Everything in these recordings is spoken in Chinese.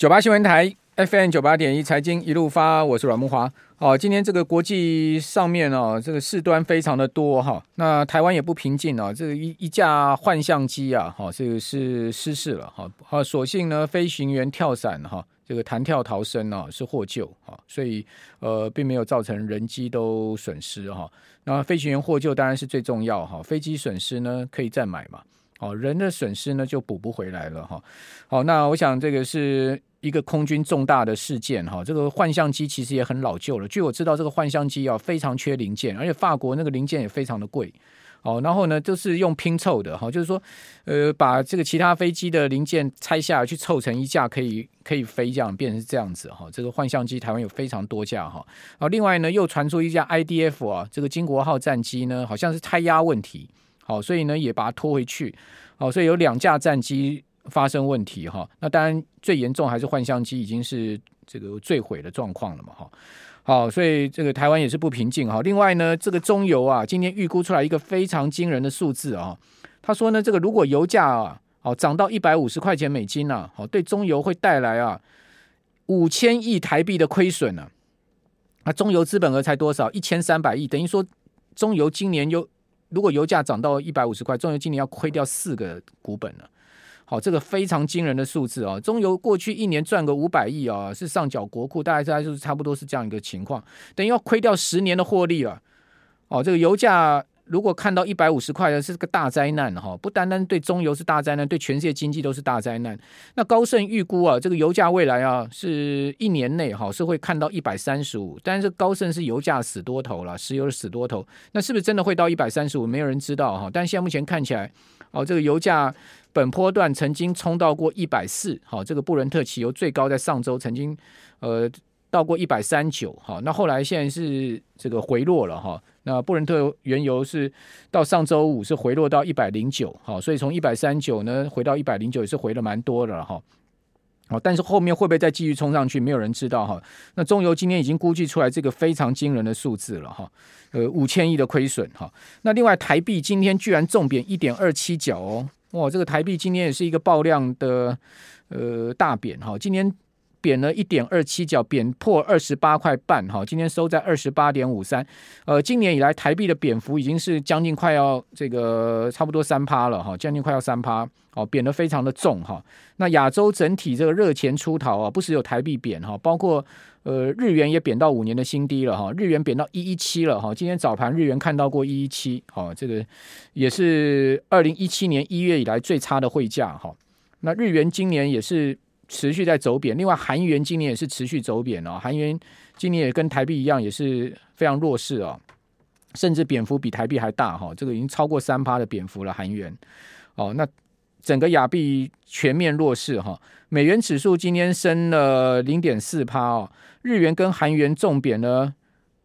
九八新闻台 FM 九八点一财经一路发，我是阮慕驊。哦，今天这个国际上面哦，这个事端非常的多哈。那台湾也不平静啊，这个一一架幻象机啊，哈，这个是失事了哈。好，所幸呢，飞行员跳伞哈，这个弹跳逃生啊，是获救哈，所以呃，并没有造成人机都损失哈。那飞行员获救当然是最重要哈，飞机损失呢可以再买嘛。哦，人的损失呢就补不回来了哈。好，那我想这个是一个空军重大的事件哈。这个幻象机其实也很老旧了，据我知道，这个幻象机啊非常缺零件，而且法国那个零件也非常的贵。好，然后呢都是用拼凑的哈，就是说呃把这个其他飞机的零件拆下来去凑成一架可以可以飞这样，变成这样子哈。这个幻象机台湾有非常多架哈。好，另外呢又传出一架 IDF 啊，这个金国号战机呢好像是胎压问题。好，所以呢也把它拖回去。好，所以有两架战机发生问题哈。那当然最严重还是幻象机已经是这个坠毁的状况了嘛哈。好，所以这个台湾也是不平静哈。另外呢，这个中油啊，今天预估出来一个非常惊人的数字啊。他说呢，这个如果油价啊，好涨到一百五十块钱美金啊，好对中油会带来啊五千亿台币的亏损呢。那中油资本额才多少？一千三百亿，等于说中油今年又。如果油价涨到一百五十块，中油今年要亏掉四个股本了。好，这个非常惊人的数字啊！中油过去一年赚个五百亿啊，是上缴国库，大概大概就是差不多是这样一个情况，等于要亏掉十年的获利了。哦，这个油价。如果看到一百五十块的是个大灾难哈，不单单对中油是大灾难，对全世界经济都是大灾难。那高盛预估啊，这个油价未来啊是一年内哈是会看到一百三十五，但是高盛是油价死多头了，石油的死多头，那是不是真的会到一百三十五？没有人知道哈。但现在目前看起来，哦，这个油价本波段曾经冲到过一百四，好，这个布伦特汽油最高在上周曾经呃。到过一百三九，哈，那后来现在是这个回落了哈。那布伦特原油是到上周五是回落到一百零九，哈，所以从一百三九呢回到一百零九也是回了蛮多的了哈。好，但是后面会不会再继续冲上去，没有人知道哈。那中油今天已经估计出来这个非常惊人的数字了哈，呃，五千亿的亏损哈。那另外台币今天居然重贬一点二七角哦，哇，这个台币今天也是一个爆量的呃大贬哈，今天。贬了一点二七角，贬破二十八块半哈，今天收在二十八点五三。呃，今年以来台币的贬幅已经是将近快要这个差不多三趴了哈，将近快要三趴哦，贬得非常的重哈。那亚洲整体这个热钱出逃啊，不时有台币贬哈，包括呃日元也贬到五年的新低了哈，日元贬到一一七了哈。今天早盘日元看到过一一七，好，这个也是二零一七年一月以来最差的汇价哈。那日元今年也是。持续在走贬，另外韩元今年也是持续走贬哦，韩元今年也跟台币一样，也是非常弱势哦，甚至贬幅比台币还大哈，这个已经超过三趴的贬幅了韩元哦。那整个亚币全面弱势哈，美元指数今天升了零点四趴哦，日元跟韩元重贬了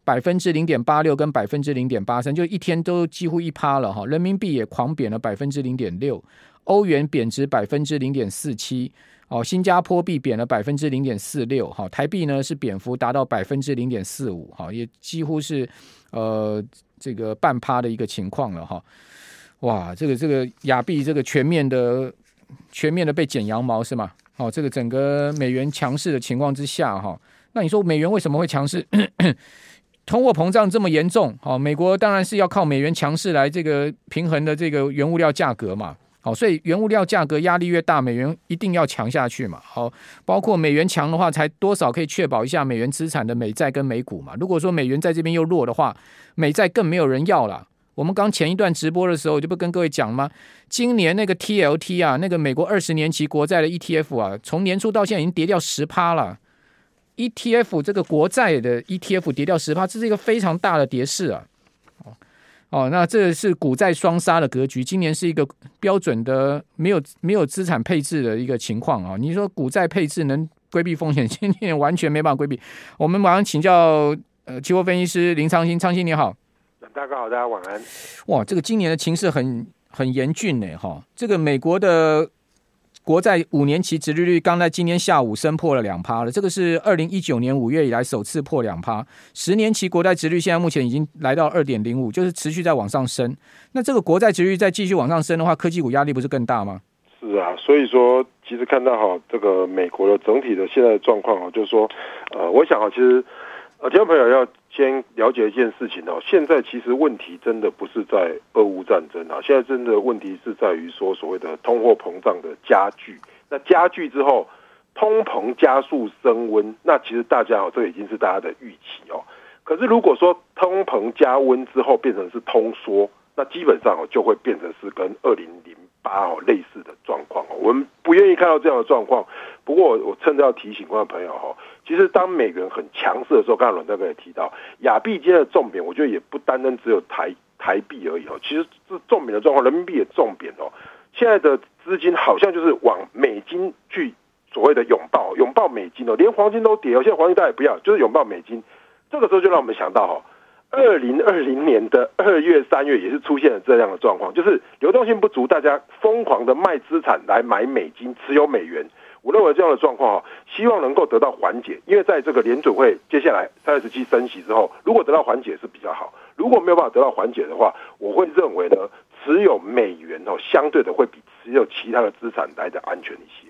百分之零点八六跟百分之零点八三，就一天都几乎一趴了哈，人民币也狂贬了百分之零点六，欧元贬值百分之零点四七。哦，新加坡币贬了百分之零点四六，哈，台币呢是贬幅达到百分之零点四五，哈，也几乎是呃这个半趴的一个情况了，哈，哇，这个这个亚币这个全面的全面的被剪羊毛是吗？哦，这个整个美元强势的情况之下，哈，那你说美元为什么会强势？通货膨胀这么严重，哦，美国当然是要靠美元强势来这个平衡的这个原物料价格嘛。好，所以原物料价格压力越大，美元一定要强下去嘛。好，包括美元强的话，才多少可以确保一下美元资产的美债跟美股嘛。如果说美元在这边又弱的话，美债更没有人要了。我们刚前一段直播的时候，我就不跟各位讲吗？今年那个 TLT 啊，那个美国二十年期国债的 ETF 啊，从年初到现在已经跌掉十趴了。ETF 这个国债的 ETF 跌掉十趴，这是一个非常大的跌势啊。哦，那这是股债双杀的格局。今年是一个标准的没有没有资产配置的一个情况啊。你说股债配置能规避风险？今年完全没办法规避。我们马上请教呃，期货分析师林昌兴，昌兴你好。大家好，大家晚安。哇，这个今年的情势很很严峻呢，哈。这个美国的。国债五年期殖利率刚在今天下午升破了两趴了，这个是二零一九年五月以来首次破两趴。十年期国债殖率现在目前已经来到二点零五，就是持续在往上升。那这个国债殖率再继续往上升的话，科技股压力不是更大吗？是啊，所以说其实看到哈，这个美国的整体的现在的状况啊，就是说，呃，我想啊，其实呃，听众朋友要先了解一件事情哦，现在其实问题真的不是在俄乌战争啊，现在真的问题是在于说所谓的通货膨胀的加剧。那加剧之后，通膨加速升温，那其实大家哦，这已经是大家的预期哦。可是如果说通膨加温之后变成是通缩，那基本上哦就会变成是跟二零零八哦类似的状况哦。我们不愿意看到这样的状况。不过我趁着要提醒观众朋友哈，其实当美元很强势的时候，刚才伦大哥也提到，亚币间的重贬，我觉得也不单单只有台台币而已哦。其实是重贬的状况，人民币也重贬哦。现在的资金好像就是往美金去所谓的拥抱拥抱美金哦，连黄金都跌哦。现在黄金大家也不要，就是拥抱美金。这个时候就让我们想到哈，二零二零年的二月、三月也是出现了这样的状况，就是流动性不足，大家疯狂的卖资产来买美金，持有美元。我认为这样的状况哈，希望能够得到缓解，因为在这个联准会接下来三月十七升息之后，如果得到缓解是比较好，如果没有办法得到缓解的话，我会认为呢，持有美元哦，相对的会比持有其他的资产来的安全一些。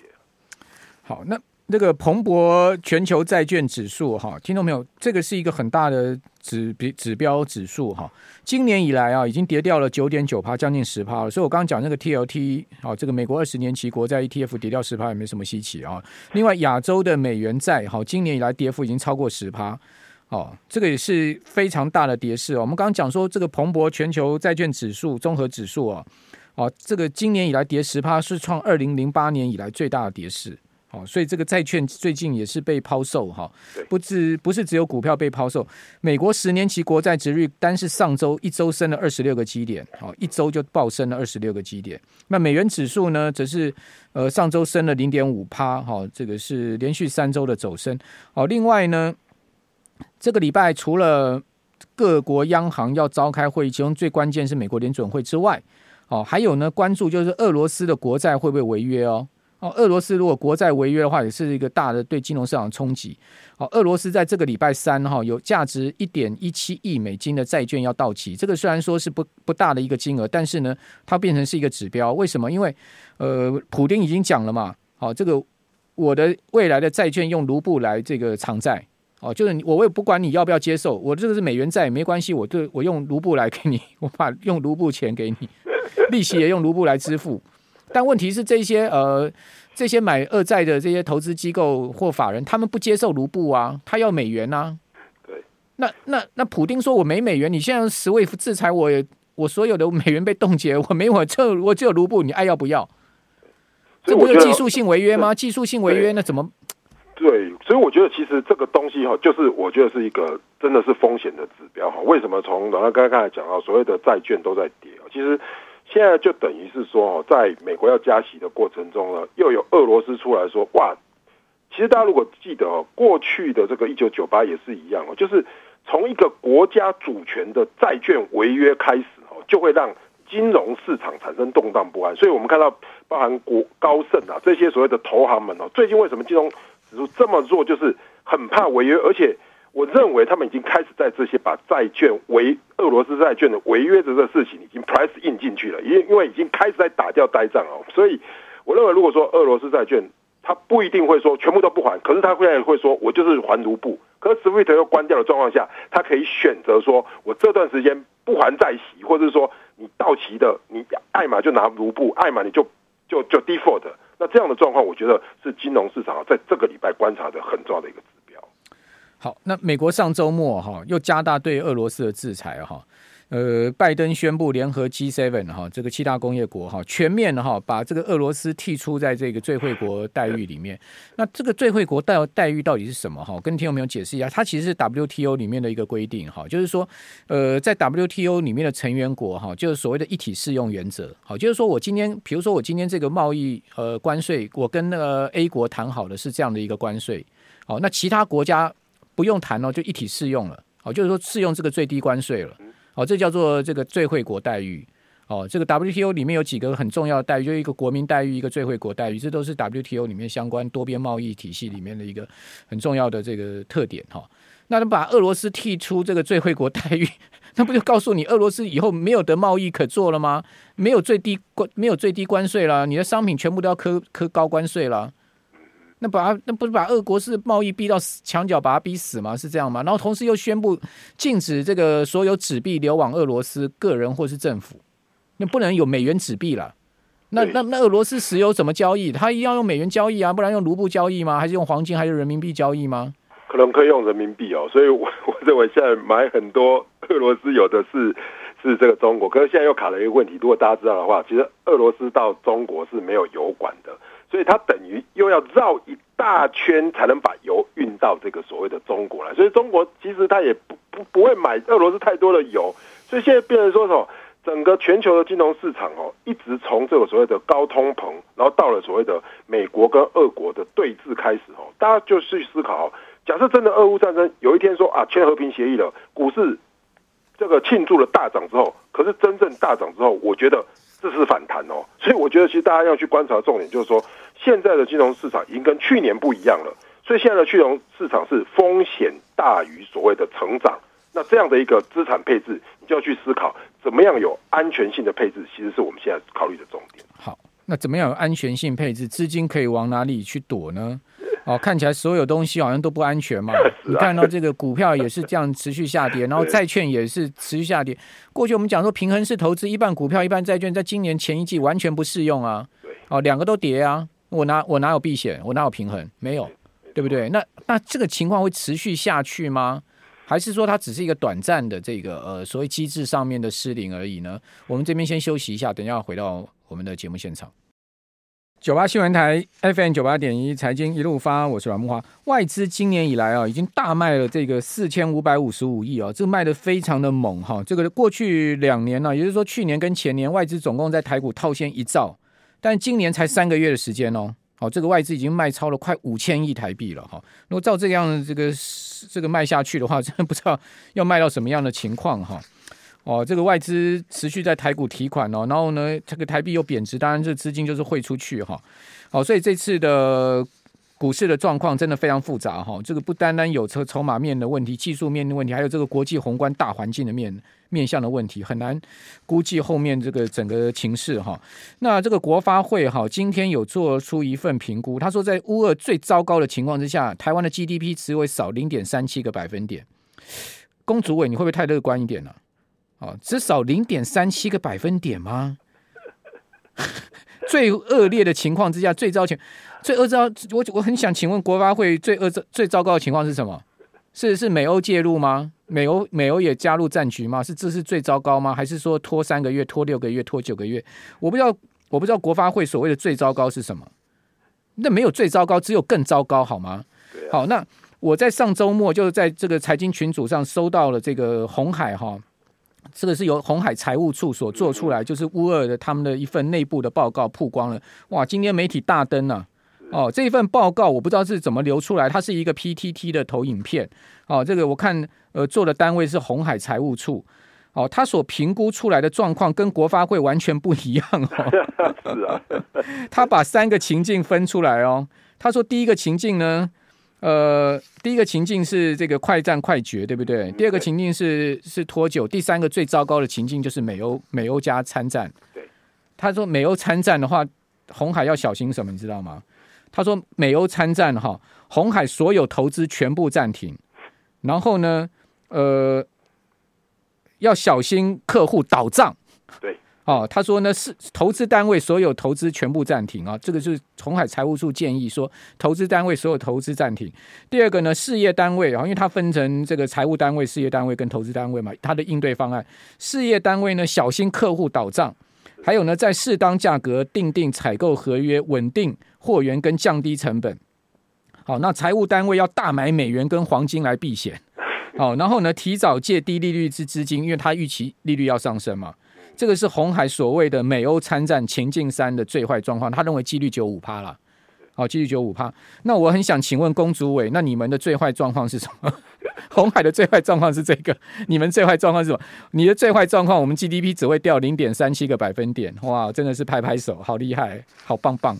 好，那。那个彭博全球债券指数哈，听到没有？这个是一个很大的指标指标指数哈。今年以来啊，已经跌掉了九点九趴，将近十趴了。所以我刚刚讲那个 TLT 啊，这个美国二十年期国债 ETF 跌掉十趴也没什么稀奇啊。另外，亚洲的美元债哈，今年以来跌幅已经超过十趴哦，这个也是非常大的跌势。我们刚刚讲说，这个蓬勃全球债券指数综合指数啊，哦，这个今年以来跌十趴，是创二零零八年以来最大的跌势。哦，所以这个债券最近也是被抛售哈，不只不是只有股票被抛售，美国十年期国债值率单是上周一周升了二十六个基点，好，一周就暴升了二十六个基点。那美元指数呢，则是呃上周升了零点五趴，哈，这个是连续三周的走升。哦，另外呢，这个礼拜除了各国央行要召开会议，其中最关键是美国联准会之外，哦，还有呢关注就是俄罗斯的国债会不会违约哦。哦，俄罗斯如果国债违约的话，也是一个大的对金融市场的冲击。好，俄罗斯在这个礼拜三哈，有价值一点一七亿美金的债券要到期。这个虽然说是不不大的一个金额，但是呢，它变成是一个指标。为什么？因为呃，普丁已经讲了嘛。好，这个我的未来的债券用卢布来这个偿债。哦，就是我我也不管你要不要接受，我这个是美元债没关系，我对我用卢布来给你，我把用卢布钱给你，利息也用卢布来支付。但问题是，这些呃，这些买二债的这些投资机构或法人，他们不接受卢布啊，他要美元啊。对。那那那，普丁说我没美元，你现在 SWIFT 制裁我，我所有的美元被冻结，我没我这 我只有卢布，你爱要不要？这不是技术性违约吗？技术性违约那怎么？对，所以我觉得其实这个东西哈，就是我觉得是一个真的是风险的指标哈。为什么从老刚刚才讲到所谓的债券都在跌啊？其实。现在就等于是说，在美国要加息的过程中呢，又有俄罗斯出来说，哇，其实大家如果记得哦，过去的这个一九九八也是一样哦，就是从一个国家主权的债券违约开始哦，就会让金融市场产生动荡不安。所以我们看到，包含国高盛啊这些所谓的投行们哦，最近为什么金融指数这么弱，就是很怕违约，而且。我认为他们已经开始在这些把债券违俄罗斯债券的违约的这个事情已经 price in 进去了，因因为已经开始在打掉呆账哦，所以我认为如果说俄罗斯债券他不一定会说全部都不还，可是他会会说我就是还卢布，可是 SWIFT 又关掉的状况下，他可以选择说我这段时间不还债息，或者是说你到期的你爱嘛就拿卢布，爱嘛你就就就 default，那这样的状况我觉得是金融市场在这个礼拜观察的很重要的一个。好，那美国上周末哈又加大对俄罗斯的制裁哈，呃，拜登宣布联合 G7 哈这个七大工业国哈全面哈把这个俄罗斯剔出在这个最惠国待遇里面。那这个最惠国待待遇到底是什么哈？跟听众朋友解释一下，它其实是 WTO 里面的一个规定哈，就是说呃在 WTO 里面的成员国哈，就是所谓的一体适用原则。好，就是说我今天比如说我今天这个贸易呃关税，我跟那个 A 国谈好的是这样的一个关税，好，那其他国家。不用谈哦，就一体适用了。哦，就是说适用这个最低关税了。哦，这叫做这个最惠国待遇。哦，这个 WTO 里面有几个很重要的待遇，就一个国民待遇，一个最惠国待遇，这都是 WTO 里面相关多边贸易体系里面的一个很重要的这个特点哈。那他把俄罗斯剔出这个最惠国待遇，那不就告诉你，俄罗斯以后没有得贸易可做了吗？没有最低关，没有最低关税了，你的商品全部都要课课高关税了。那把他那不是把俄国是贸易逼到墙角，把他逼死吗？是这样吗？然后同时又宣布禁止这个所有纸币流往俄罗斯个人或是政府，那不能有美元纸币了。那那那俄罗斯石油怎么交易？他一定要用美元交易啊，不然用卢布交易吗？还是用黄金还是人民币交易吗？可能可以用人民币哦。所以我 我认为现在买很多俄罗斯有的是是这个中国，可是现在又卡了一个问题。如果大家知道的话，其实俄罗斯到中国是没有油管的。所以它等于又要绕一大圈才能把油运到这个所谓的中国来，所以中国其实它也不不不会买俄罗斯太多的油，所以现在变成说什么，整个全球的金融市场哦，一直从这个所谓的高通膨，然后到了所谓的美国跟俄国的对峙开始哦，大家就去思考，假设真的俄乌战争有一天说啊签和平协议了，股市这个庆祝了大涨之后，可是真正大涨之后，我觉得。这是反弹哦，所以我觉得其实大家要去观察重点就是说，现在的金融市场已经跟去年不一样了，所以现在的金融市场是风险大于所谓的成长。那这样的一个资产配置，你就要去思考怎么样有安全性的配置，其实是我们现在考虑的重点。好，那怎么样有安全性配置？资金可以往哪里去躲呢？哦，看起来所有东西好像都不安全嘛。你看到这个股票也是这样持续下跌，然后债券也是持续下跌。过去我们讲说平衡式投资，一半股票一半债券，在今年前一季完全不适用啊。哦，两个都跌啊。我哪我哪有避险？我哪有平衡？没有，对不对？那那这个情况会持续下去吗？还是说它只是一个短暂的这个呃所谓机制上面的失灵而已呢？我们这边先休息一下，等一下回到我们的节目现场。九八新闻台 FM 九八点一财经一路发，我是阮木华。外资今年以来啊，已经大卖了这个四千五百五十五亿啊，这个卖的非常的猛哈。这个过去两年呢、啊，也就是说去年跟前年，外资总共在台股套现一兆，但今年才三个月的时间哦，哦，这个外资已经卖超了快五千亿台币了哈。如果照这样的这个这个卖下去的话，真的不知道要卖到什么样的情况哈。哦，这个外资持续在台股提款哦，然后呢，这个台币又贬值，当然这资金就是汇出去哈。哦，所以这次的股市的状况真的非常复杂哈。这个不单单有筹筹码面的问题、技术面的问题，还有这个国际宏观大环境的面面向的问题，很难估计后面这个整个情势哈。那这个国发会哈，今天有做出一份评估，他说在乌俄最糟糕的情况之下，台湾的 GDP 只会少零点三七个百分点。龚主委，你会不会太乐观一点呢？哦，只少零点三七个百分点吗？最恶劣的情况之下，最糟情，最恶糟，我我很想请问国发会最恶最糟糕的情况是什么？是是美欧介入吗？美欧美欧也加入战局吗？是这是最糟糕吗？还是说拖三个月、拖六个月、拖九个月？我不知道，我不知道国发会所谓的最糟糕是什么？那没有最糟糕，只有更糟糕，好吗？好，那我在上周末就是在这个财经群组上收到了这个红海哈。这个是由红海财务处所做出来，就是乌尔的他们的一份内部的报告曝光了。哇，今天媒体大登啊！哦，这一份报告我不知道是怎么流出来，它是一个 PTT 的投影片。哦，这个我看呃做的单位是红海财务处。哦，他所评估出来的状况跟国发会完全不一样哦。是啊，他把三个情境分出来哦。他说第一个情境呢。呃，第一个情境是这个快战快决，对不对？第二个情境是是拖久，第三个最糟糕的情境就是美欧美欧加参战。对，他说美欧参战的话，红海要小心什么？你知道吗？他说美欧参战哈，红海所有投资全部暂停，然后呢，呃，要小心客户倒账。对。哦，他说呢是投资单位所有投资全部暂停啊，这个是红海财务处建议说，投资单位所有投资暂停。第二个呢，事业单位啊，因为它分成这个财务单位、事业单位跟投资单位嘛，它的应对方案，事业单位呢小心客户倒账，还有呢在适当价格订定采购合约，稳定货源跟降低成本。好，那财务单位要大买美元跟黄金来避险。好，然后呢提早借低利率之资金，因为它预期利率要上升嘛。这个是红海所谓的美欧参战情境三的最坏状况，他认为几率九五趴啦。好，几率九五趴。那我很想请问龚主委，那你们的最坏状况是什么？红海的最坏状况是这个，你们最坏状况是什么？你的最坏状况，我们 GDP 只会掉零点三七个百分点。哇，真的是拍拍手，好厉害，好棒棒。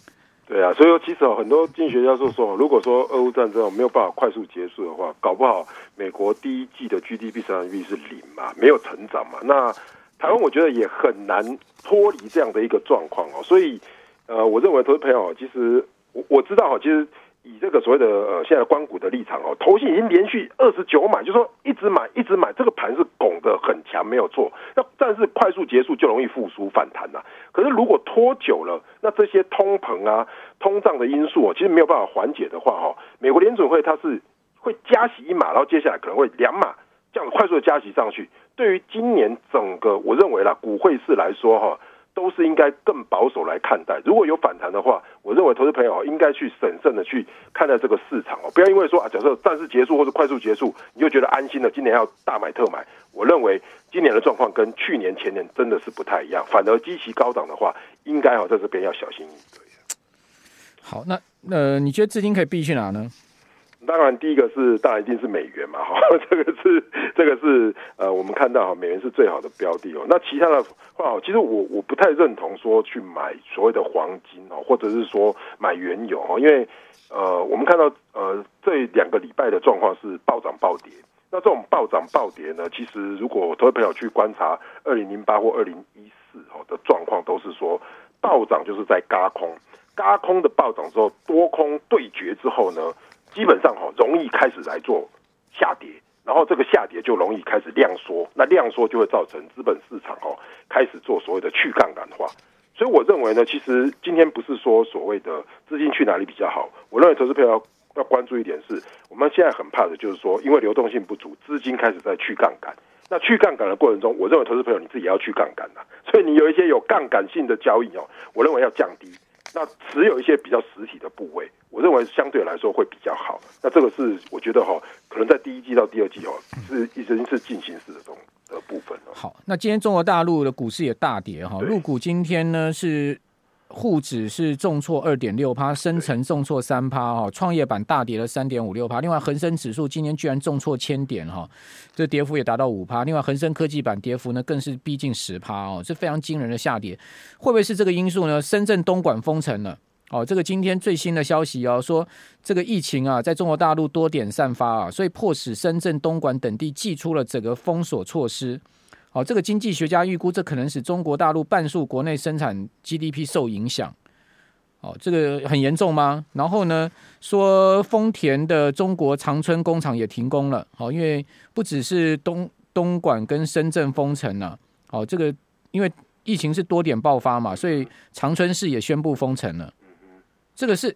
对啊，所以说其实很多经济学家说说，如果说俄乌战争没有办法快速结束的话，搞不好美国第一季的 GDP 成长率是零嘛，没有成长嘛。那台湾我觉得也很难脱离这样的一个状况哦。所以，呃，我认为投资朋友，其实我我知道哈，其实。以这个所谓的呃，现在官股的立场哦，投信已经连续二十九买，就是说一直买一直买，这个盘是拱的很强，没有错。那但是快速结束就容易复苏反弹呐。可是如果拖久了，那这些通膨啊、通胀的因素哦，其实没有办法缓解的话哈，美国联准会它是会加息一码，然后接下来可能会两码这样快速的加息上去。对于今年整个我认为啦，股汇市来说哈。都是应该更保守来看待。如果有反弹的话，我认为投资朋友应该去审慎的去看待这个市场哦，不要因为说啊，假设战事结束或者快速结束，你就觉得安心了，今年要大买特买。我认为今年的状况跟去年前年真的是不太一样，反而基期高涨的话，应该哦在这边要小心应对。好，那呃，你觉得资金可以避去哪呢？当然，第一个是当然一定是美元嘛，哈，这个是这个是呃，我们看到哈，美元是最好的标的哦。那其他的话，其实我我不太认同说去买所谓的黄金哦，或者是说买原油哦，因为呃，我们看到呃这两个礼拜的状况是暴涨暴跌。那这种暴涨暴跌呢，其实如果投资朋友去观察二零零八或二零一四哦的状况，都是说暴涨就是在轧空，轧空的暴涨之后，多空对决之后呢，基本上哈容易开始来做下跌，然后这个下跌就容易开始量缩，那量缩就会造成资本市场哦开始做所谓的去杠杆化，所以我认为呢，其实今天不是说所谓的资金去哪里比较好，我认为投资朋友要要关注一点是，我们现在很怕的就是说，因为流动性不足，资金开始在去杠杆，那去杠杆的过程中，我认为投资朋友你自己也要去杠杆的，所以你有一些有杠杆性的交易哦，我认为要降低。那持有一些比较实体的部位，我认为相对来说会比较好。那这个是我觉得哈，可能在第一季到第二季哦，是已经是进行式的这种的部分。好，那今天中国大陆的股市也大跌哈，入股今天呢是。沪指是重挫二点六趴，深成重挫三趴哈，创业板大跌了三点五六趴。另外，恒生指数今天居然重挫千点哈，这跌幅也达到五趴。另外，恒生科技板跌幅呢更是逼近十趴哦，是非常惊人的下跌。会不会是这个因素呢？深圳东莞封城了哦，这个今天最新的消息哦，说这个疫情啊，在中国大陆多点散发啊，所以迫使深圳、东莞等地祭出了整个封锁措施。哦，这个经济学家预估，这可能使中国大陆半数国内生产 GDP 受影响。哦，这个很严重吗？然后呢，说丰田的中国长春工厂也停工了。哦，因为不只是东东莞跟深圳封城了。哦，这个因为疫情是多点爆发嘛，所以长春市也宣布封城了。这个是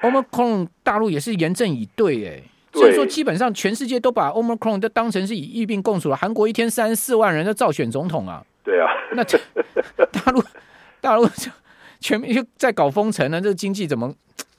Omicron 大陆也是严阵以对哎。所以说，基本上全世界都把 Omicron 都当成是以疫病共处了。韩国一天三十四万人在造选总统啊。对啊，那这 大陆大陆就全面就在搞封城呢，这个经济怎么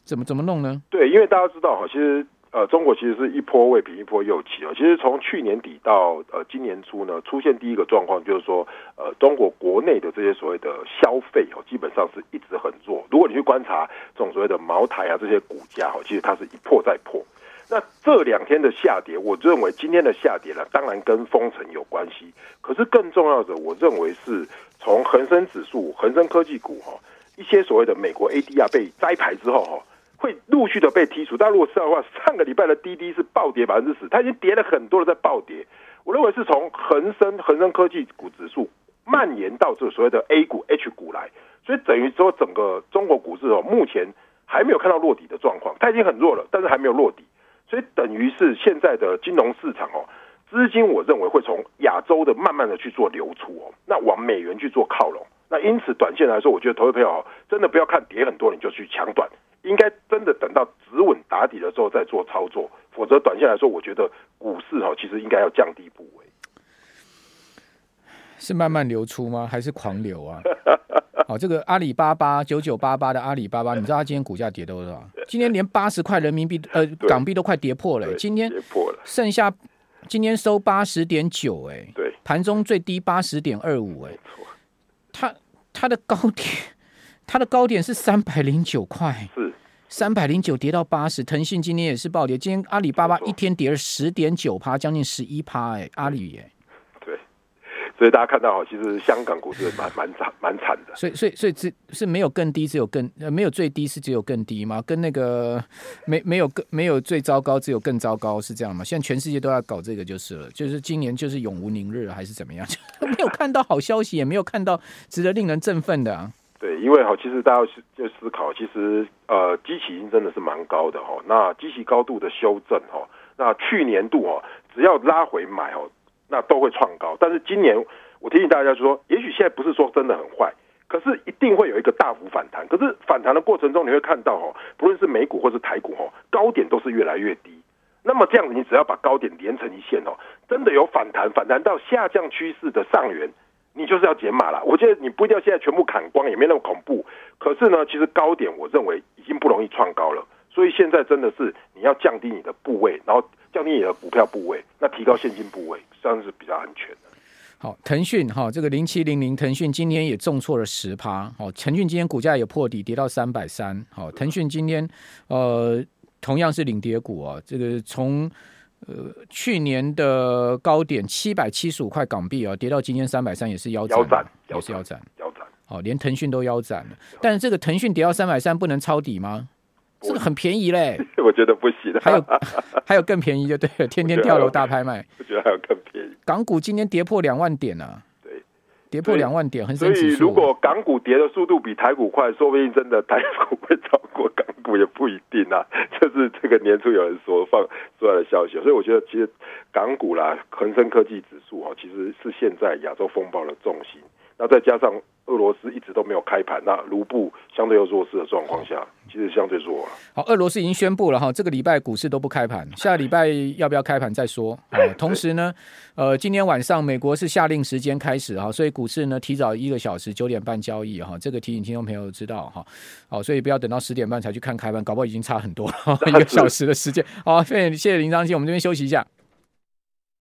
怎么怎么弄呢？对，因为大家知道哈，其实呃，中国其实是一波未平一波又起啊。其实从去年底到呃今年初呢，出现第一个状况就是说，呃，中国国内的这些所谓的消费哦，基本上是一直很弱。如果你去观察这种所谓的茅台啊这些股价哈，其实它是一破再破。那这两天的下跌，我认为今天的下跌呢，当然跟封城有关系。可是更重要的，我认为是从恒生指数、恒生科技股哈，一些所谓的美国 ADR 被摘牌之后哈，会陆续的被剔除。但如果是的话，上个礼拜的滴滴是暴跌百分之十，它已经跌了很多了，在暴跌。我认为是从恒生恒生科技股指数蔓延到这所谓的 A 股 H 股来，所以等于说整个中国股市哦，目前还没有看到落底的状况，它已经很弱了，但是还没有落底。所以等于是现在的金融市场哦，资金我认为会从亚洲的慢慢的去做流出哦，那往美元去做靠拢。那因此短线来说，我觉得投资朋友真的不要看跌很多你就去抢短，应该真的等到止稳打底的时候再做操作，否则短线来说，我觉得股市哦其实应该要降低部位。是慢慢流出吗？还是狂流啊？好，这个阿里巴巴九九八八的阿里巴巴，你知道它今天股价跌多少？今天连八十块人民币呃港币都快跌破了，今天剩下今天收八十点九，哎，对，盘中最低八十点二五，哎，它它的高点 它的高点是三百零九块，是。三百零九跌到八十，腾讯今天也是暴跌，今天阿里巴巴一天跌了十点九趴，将近十一趴，哎，阿里哎。所以大家看到哈，其实香港股市蛮蛮惨蛮惨的。所以所以所以只是没有更低，只有更呃没有最低是只有更低吗？跟那个没没有更没有最糟糕，只有更糟糕是这样吗？现在全世界都要搞这个就是了，就是今年就是永无宁日还是怎么样？没有看到好消息，也没有看到值得令人振奋的啊。对，因为哈，其实大家就思考，其实呃，基期已经真的是蛮高的哈。那基期高度的修正哈，那去年度哈，只要拉回买哦，那都会创高。但是今年我提醒大家说，也许现在不是说真的很坏，可是一定会有一个大幅反弹。可是反弹的过程中，你会看到哈，不论是美股或是台股哈，高点都是越来越低。那么这样子，你只要把高点连成一线哦，真的有反弹，反弹到下降趋势的上缘。你就是要减码了，我觉得你不一定要现在全部砍光，也没那么恐怖。可是呢，其实高点我认为已经不容易创高了，所以现在真的是你要降低你的部位，然后降低你的股票部位，那提高现金部位，这样是比较安全的。好，腾讯哈，这个零七零零腾讯今天也重挫了十趴，好，腾讯今天股价也破底，跌到三百三。好，腾讯今天呃同样是领跌股啊，这个从。呃，去年的高点七百七十五块港币啊，跌到今天三百三，也是腰斩，也是腰斩，腰斩。好，连腾讯都腰斩了。但是这个腾讯跌到三百三，不能抄底吗？这个很便宜嘞。我觉得不行。还有 还有更便宜就对了，天天跳楼大拍卖。我觉得还有更便宜。港股今天跌破两万点啊。对跌破两万点，很所以如果港股跌的速度比台股快，说不定真的台股会超过港股，也不一定啊。就是这个年初有人说放出来的消息，所以我觉得其实港股啦，恒生科技指数啊，其实是现在亚洲风暴的重心。那再加上俄罗斯一直都没有开盘，那卢布相对又弱势的状况下，其实相对弱。好，俄罗斯已经宣布了哈，这个礼拜股市都不开盘，下礼拜要不要开盘再说。同时呢，呃，今天晚上美国是下令时间开始哈，所以股市呢提早一个小时九点半交易哈，这个提醒听众朋友知道哈。好，所以不要等到十点半才去看开盘，搞不好已经差很多了，一个小时的时间。好，谢谢谢谢林章基，我们这边休息一下。